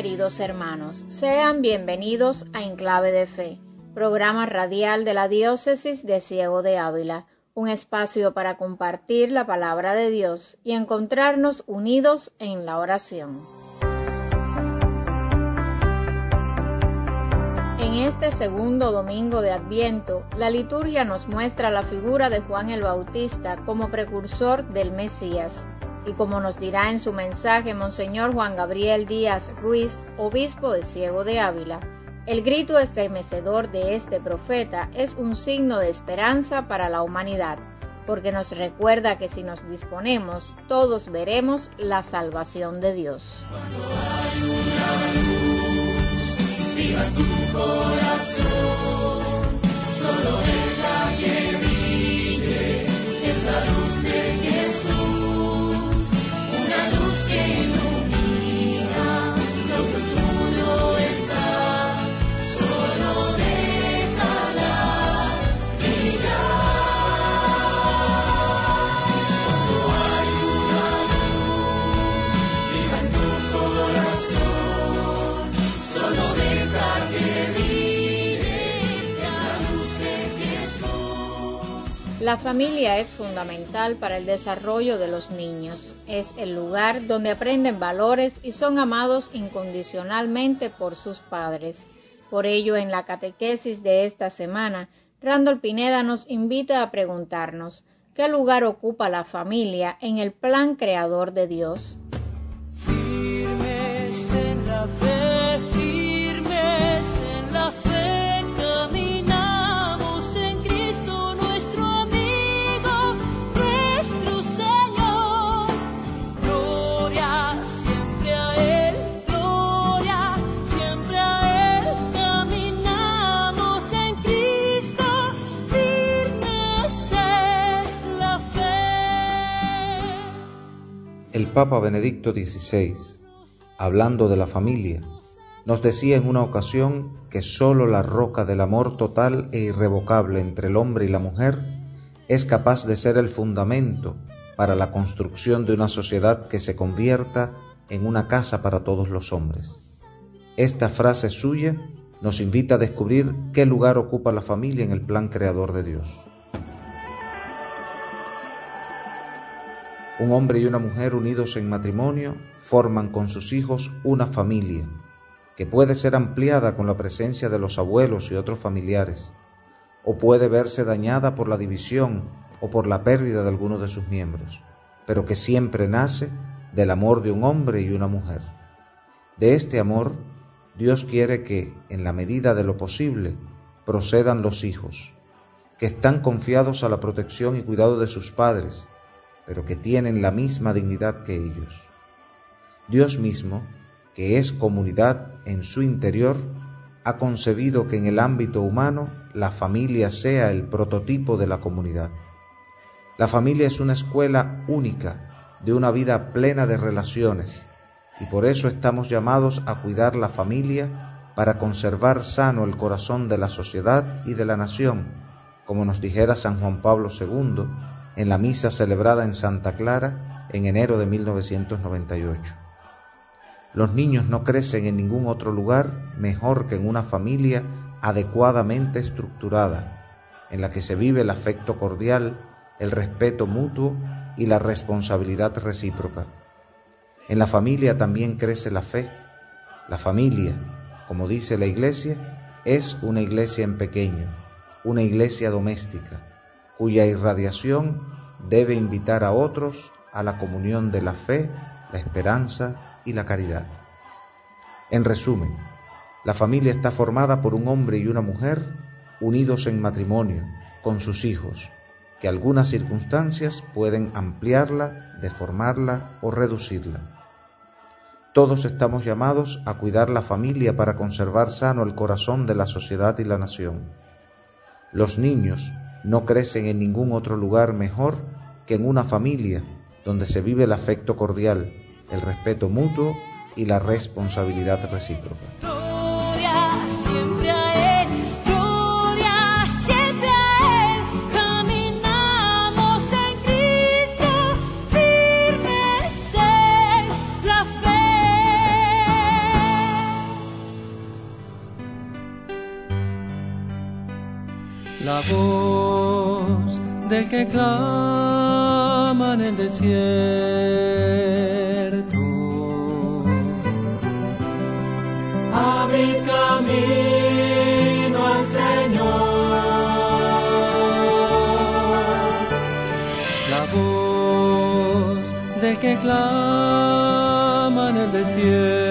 queridos hermanos. Sean bienvenidos a Enclave de Fe, programa radial de la Diócesis de Ciego de Ávila, un espacio para compartir la palabra de Dios y encontrarnos unidos en la oración. En este segundo domingo de Adviento, la liturgia nos muestra la figura de Juan el Bautista como precursor del Mesías y como nos dirá en su mensaje Monseñor Juan Gabriel Díaz Ruiz, obispo de Ciego de Ávila, el grito estremecedor de este profeta es un signo de esperanza para la humanidad, porque nos recuerda que si nos disponemos, todos veremos la salvación de Dios. tu corazón, solo La familia es fundamental para el desarrollo de los niños. Es el lugar donde aprenden valores y son amados incondicionalmente por sus padres. Por ello, en la catequesis de esta semana, Randall Pineda nos invita a preguntarnos, ¿qué lugar ocupa la familia en el plan creador de Dios? Papa Benedicto XVI, hablando de la familia, nos decía en una ocasión que sólo la roca del amor total e irrevocable entre el hombre y la mujer es capaz de ser el fundamento para la construcción de una sociedad que se convierta en una casa para todos los hombres. Esta frase suya nos invita a descubrir qué lugar ocupa la familia en el plan creador de Dios. Un hombre y una mujer unidos en matrimonio forman con sus hijos una familia que puede ser ampliada con la presencia de los abuelos y otros familiares, o puede verse dañada por la división o por la pérdida de alguno de sus miembros, pero que siempre nace del amor de un hombre y una mujer. De este amor, Dios quiere que, en la medida de lo posible, procedan los hijos, que están confiados a la protección y cuidado de sus padres, pero que tienen la misma dignidad que ellos. Dios mismo, que es comunidad en su interior, ha concebido que en el ámbito humano la familia sea el prototipo de la comunidad. La familia es una escuela única de una vida plena de relaciones y por eso estamos llamados a cuidar la familia para conservar sano el corazón de la sociedad y de la nación, como nos dijera San Juan Pablo II en la misa celebrada en Santa Clara en enero de 1998. Los niños no crecen en ningún otro lugar mejor que en una familia adecuadamente estructurada, en la que se vive el afecto cordial, el respeto mutuo y la responsabilidad recíproca. En la familia también crece la fe. La familia, como dice la iglesia, es una iglesia en pequeño, una iglesia doméstica, cuya irradiación debe invitar a otros a la comunión de la fe, la esperanza y la caridad. En resumen, la familia está formada por un hombre y una mujer unidos en matrimonio, con sus hijos, que algunas circunstancias pueden ampliarla, deformarla o reducirla. Todos estamos llamados a cuidar la familia para conservar sano el corazón de la sociedad y la nación. Los niños no crecen en ningún otro lugar mejor que en una familia donde se vive el afecto cordial, el respeto mutuo y la responsabilidad recíproca. favor del que clama en el desierto. Abrid camino al Señor. La voz del que clama en el desierto.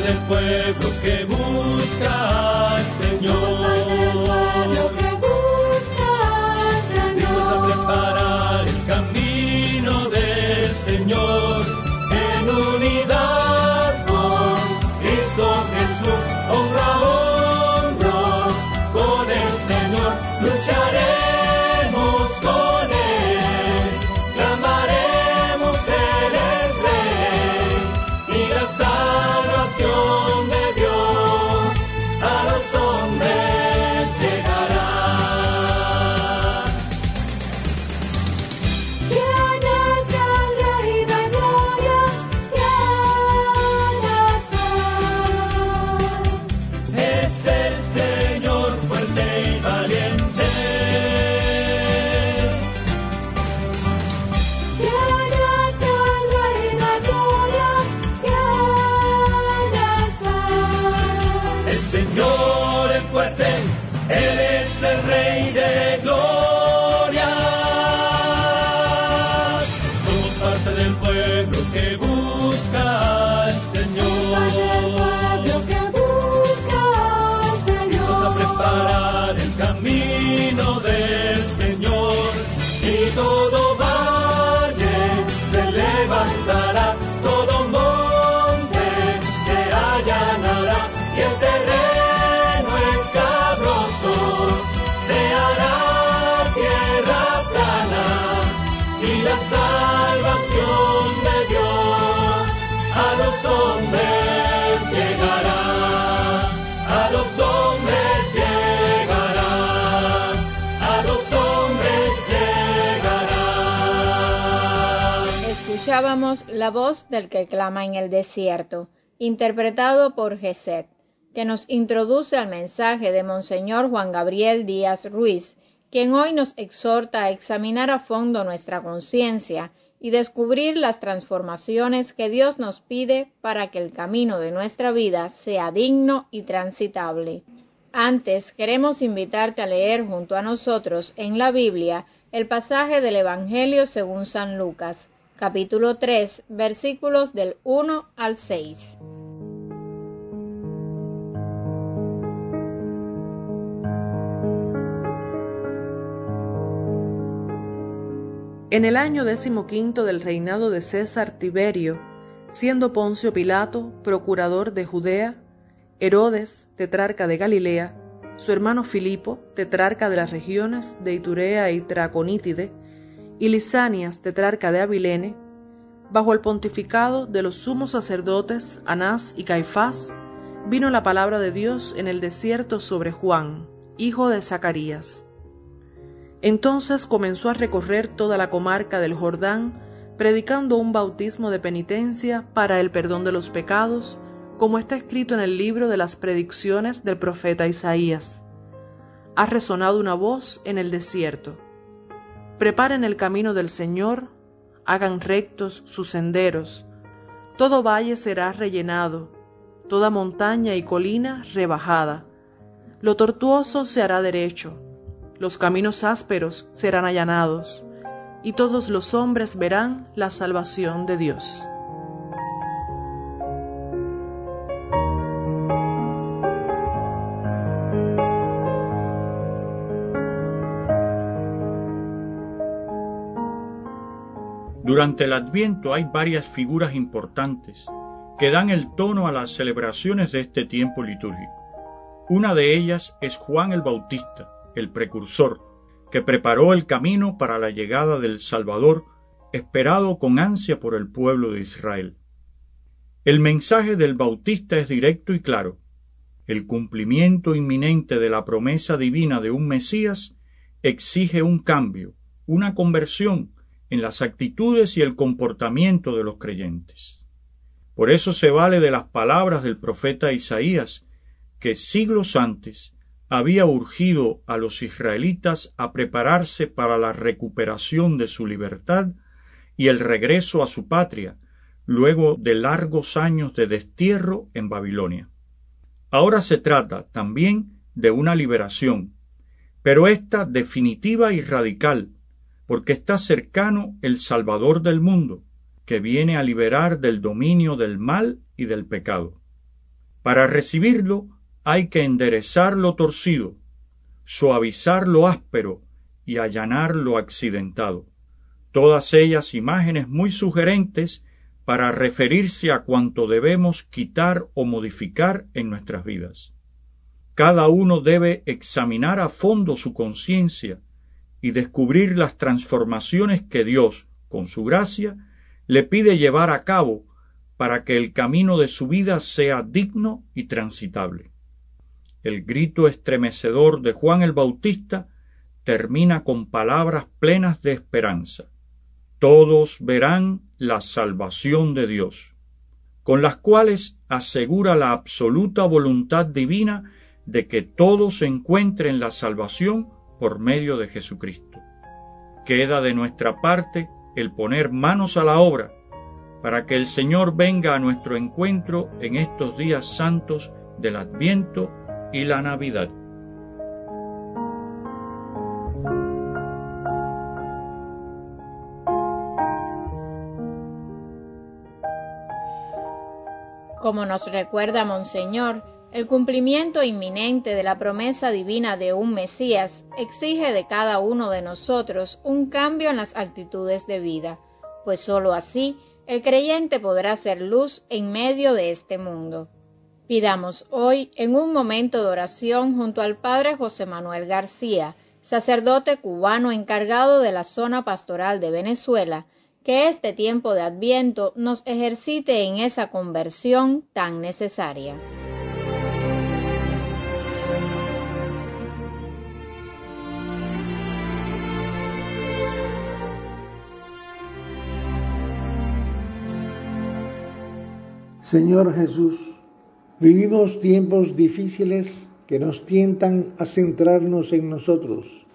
Del pueblo que busca al Señor. Señor fuerte, Él es el Rey de gloria. Escuchábamos la voz del que clama en el desierto, interpretado por Geset, que nos introduce al mensaje de Monseñor Juan Gabriel Díaz Ruiz, quien hoy nos exhorta a examinar a fondo nuestra conciencia y descubrir las transformaciones que Dios nos pide para que el camino de nuestra vida sea digno y transitable. Antes queremos invitarte a leer junto a nosotros en la Biblia el pasaje del Evangelio según San Lucas, capítulo 3, versículos del 1 al 6. En el año decimoquinto del reinado de César Tiberio, siendo Poncio Pilato procurador de Judea, Herodes, tetrarca de Galilea, su hermano Filipo, tetrarca de las regiones de Iturea y Traconítide, y Lisanias, tetrarca de Abilene, bajo el pontificado de los sumos sacerdotes Anás y Caifás, vino la palabra de Dios en el desierto sobre Juan, hijo de Zacarías. Entonces comenzó a recorrer toda la comarca del Jordán, predicando un bautismo de penitencia para el perdón de los pecados, como está escrito en el libro de las predicciones del profeta Isaías. Ha resonado una voz en el desierto. Preparen el camino del Señor, hagan rectos sus senderos. Todo valle será rellenado, toda montaña y colina rebajada. Lo tortuoso se hará derecho, los caminos ásperos serán allanados, y todos los hombres verán la salvación de Dios. Durante el Adviento hay varias figuras importantes que dan el tono a las celebraciones de este tiempo litúrgico. Una de ellas es Juan el Bautista, el precursor, que preparó el camino para la llegada del Salvador, esperado con ansia por el pueblo de Israel. El mensaje del Bautista es directo y claro. El cumplimiento inminente de la promesa divina de un Mesías exige un cambio, una conversión en las actitudes y el comportamiento de los creyentes. Por eso se vale de las palabras del profeta Isaías, que siglos antes había urgido a los israelitas a prepararse para la recuperación de su libertad y el regreso a su patria, luego de largos años de destierro en Babilonia. Ahora se trata también de una liberación, pero esta definitiva y radical, porque está cercano el Salvador del mundo, que viene a liberar del dominio del mal y del pecado. Para recibirlo hay que enderezar lo torcido, suavizar lo áspero y allanar lo accidentado. Todas ellas imágenes muy sugerentes para referirse a cuanto debemos quitar o modificar en nuestras vidas. Cada uno debe examinar a fondo su conciencia y descubrir las transformaciones que Dios, con su gracia, le pide llevar a cabo para que el camino de su vida sea digno y transitable. El grito estremecedor de Juan el Bautista termina con palabras plenas de esperanza. Todos verán la salvación de Dios, con las cuales asegura la absoluta voluntad divina de que todos encuentren la salvación por medio de Jesucristo. Queda de nuestra parte el poner manos a la obra para que el Señor venga a nuestro encuentro en estos días santos del Adviento y la Navidad. Como nos recuerda Monseñor, el cumplimiento inminente de la promesa divina de un Mesías exige de cada uno de nosotros un cambio en las actitudes de vida, pues sólo así el creyente podrá ser luz en medio de este mundo. Pidamos hoy en un momento de oración junto al Padre José Manuel García, sacerdote cubano encargado de la zona pastoral de Venezuela, que este tiempo de Adviento nos ejercite en esa conversión tan necesaria. Señor Jesús, Vivimos tiempos difíciles que nos tientan a centrarnos en nosotros,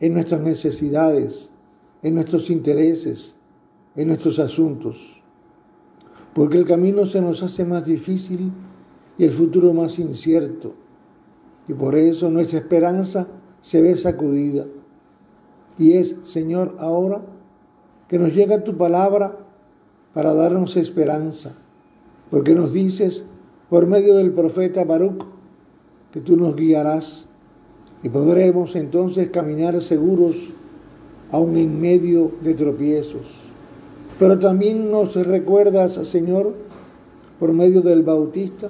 en nuestras necesidades, en nuestros intereses, en nuestros asuntos, porque el camino se nos hace más difícil y el futuro más incierto, y por eso nuestra esperanza se ve sacudida. Y es, Señor, ahora que nos llega tu palabra para darnos esperanza, porque nos dices, por medio del profeta Baruch, que tú nos guiarás y podremos entonces caminar seguros aún en medio de tropiezos. Pero también nos recuerdas, Señor, por medio del Bautista,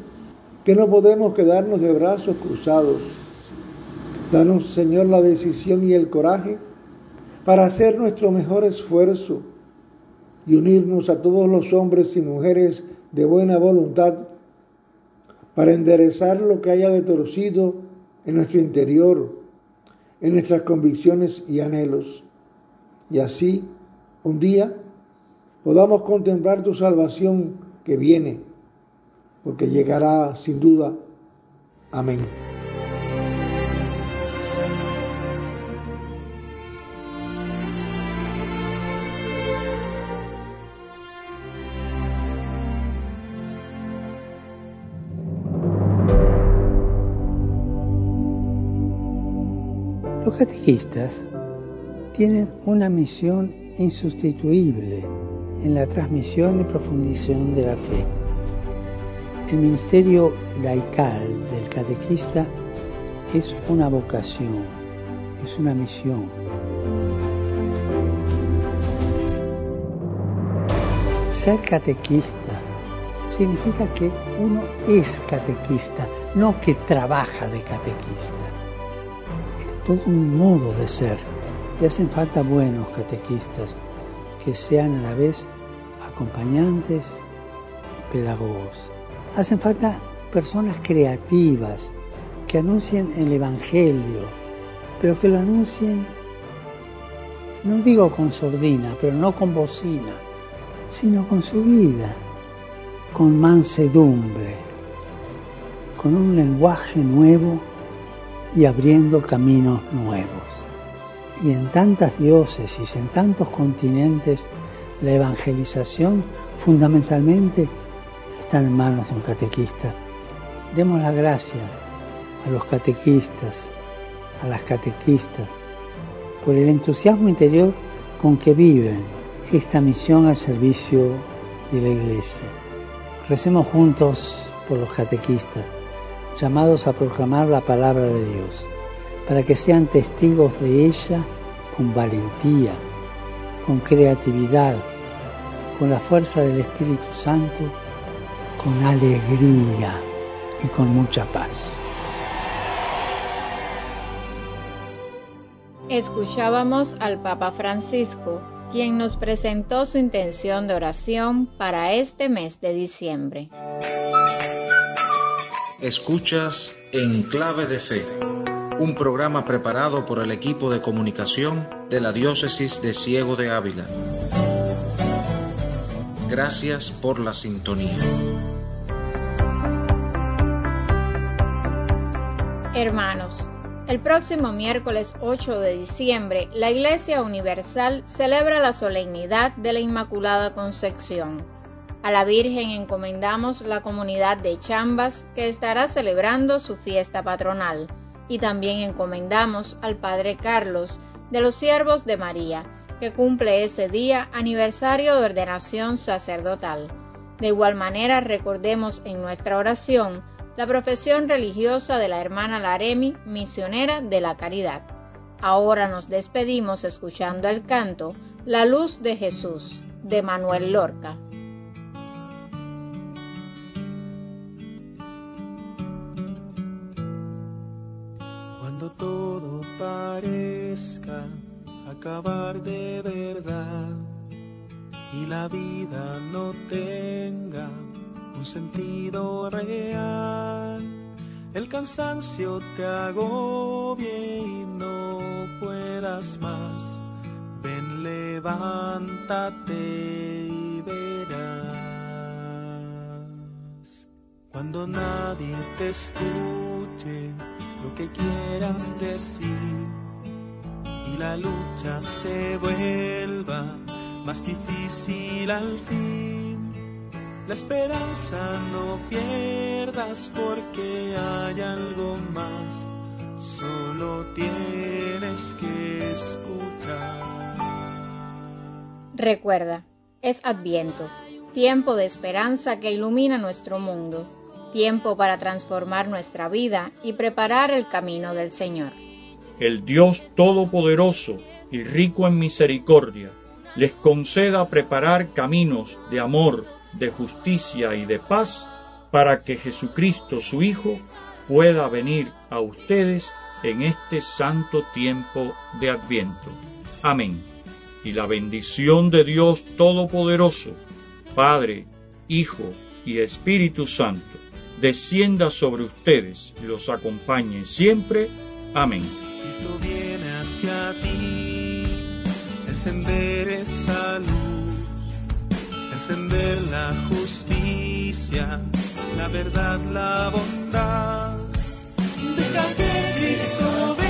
que no podemos quedarnos de brazos cruzados. Danos, Señor, la decisión y el coraje para hacer nuestro mejor esfuerzo y unirnos a todos los hombres y mujeres de buena voluntad para enderezar lo que haya de torcido en nuestro interior en nuestras convicciones y anhelos. Y así, un día, podamos contemplar tu salvación que viene, porque llegará sin duda. Amén. Los catequistas tienen una misión insustituible en la transmisión y profundización de la fe. El ministerio laical del catequista es una vocación, es una misión. Ser catequista significa que uno es catequista, no que trabaja de catequista todo un modo de ser. Y hacen falta buenos catequistas que sean a la vez acompañantes y pedagogos. Hacen falta personas creativas que anuncien el Evangelio, pero que lo anuncien, no digo con sordina, pero no con bocina, sino con su vida, con mansedumbre, con un lenguaje nuevo y abriendo caminos nuevos. Y en tantas diócesis, en tantos continentes, la evangelización fundamentalmente está en manos de un catequista. Demos las gracias a los catequistas, a las catequistas, por el entusiasmo interior con que viven esta misión al servicio de la Iglesia. Recemos juntos por los catequistas llamados a proclamar la palabra de Dios, para que sean testigos de ella con valentía, con creatividad, con la fuerza del Espíritu Santo, con alegría y con mucha paz. Escuchábamos al Papa Francisco, quien nos presentó su intención de oración para este mes de diciembre. Escuchas En Clave de Fe, un programa preparado por el equipo de comunicación de la Diócesis de Ciego de Ávila. Gracias por la sintonía. Hermanos, el próximo miércoles 8 de diciembre, la Iglesia Universal celebra la solemnidad de la Inmaculada Concepción a la Virgen encomendamos la comunidad de Chambas que estará celebrando su fiesta patronal y también encomendamos al Padre Carlos de los Siervos de María, que cumple ese día aniversario de ordenación sacerdotal. De igual manera recordemos en nuestra oración la profesión religiosa de la hermana Laremi, misionera de la caridad. Ahora nos despedimos escuchando el canto La luz de Jesús de Manuel Lorca. De verdad y la vida no tenga un sentido real. El cansancio te agobie y no puedas más. Ven, levántate y verás. Cuando nadie te escuche lo que quieras decir y la lucha se vuelva más difícil al fin. La esperanza no pierdas porque hay algo más, solo tienes que escuchar. Recuerda, es Adviento, tiempo de esperanza que ilumina nuestro mundo, tiempo para transformar nuestra vida y preparar el camino del Señor el Dios Todopoderoso y rico en misericordia, les conceda preparar caminos de amor, de justicia y de paz, para que Jesucristo su Hijo pueda venir a ustedes en este santo tiempo de Adviento. Amén. Y la bendición de Dios Todopoderoso, Padre, Hijo y Espíritu Santo, descienda sobre ustedes y los acompañe siempre Amén. Cristo viene hacia ti, encender esa luz, encender la justicia, la verdad, la bondad. Deja que Cristo venga.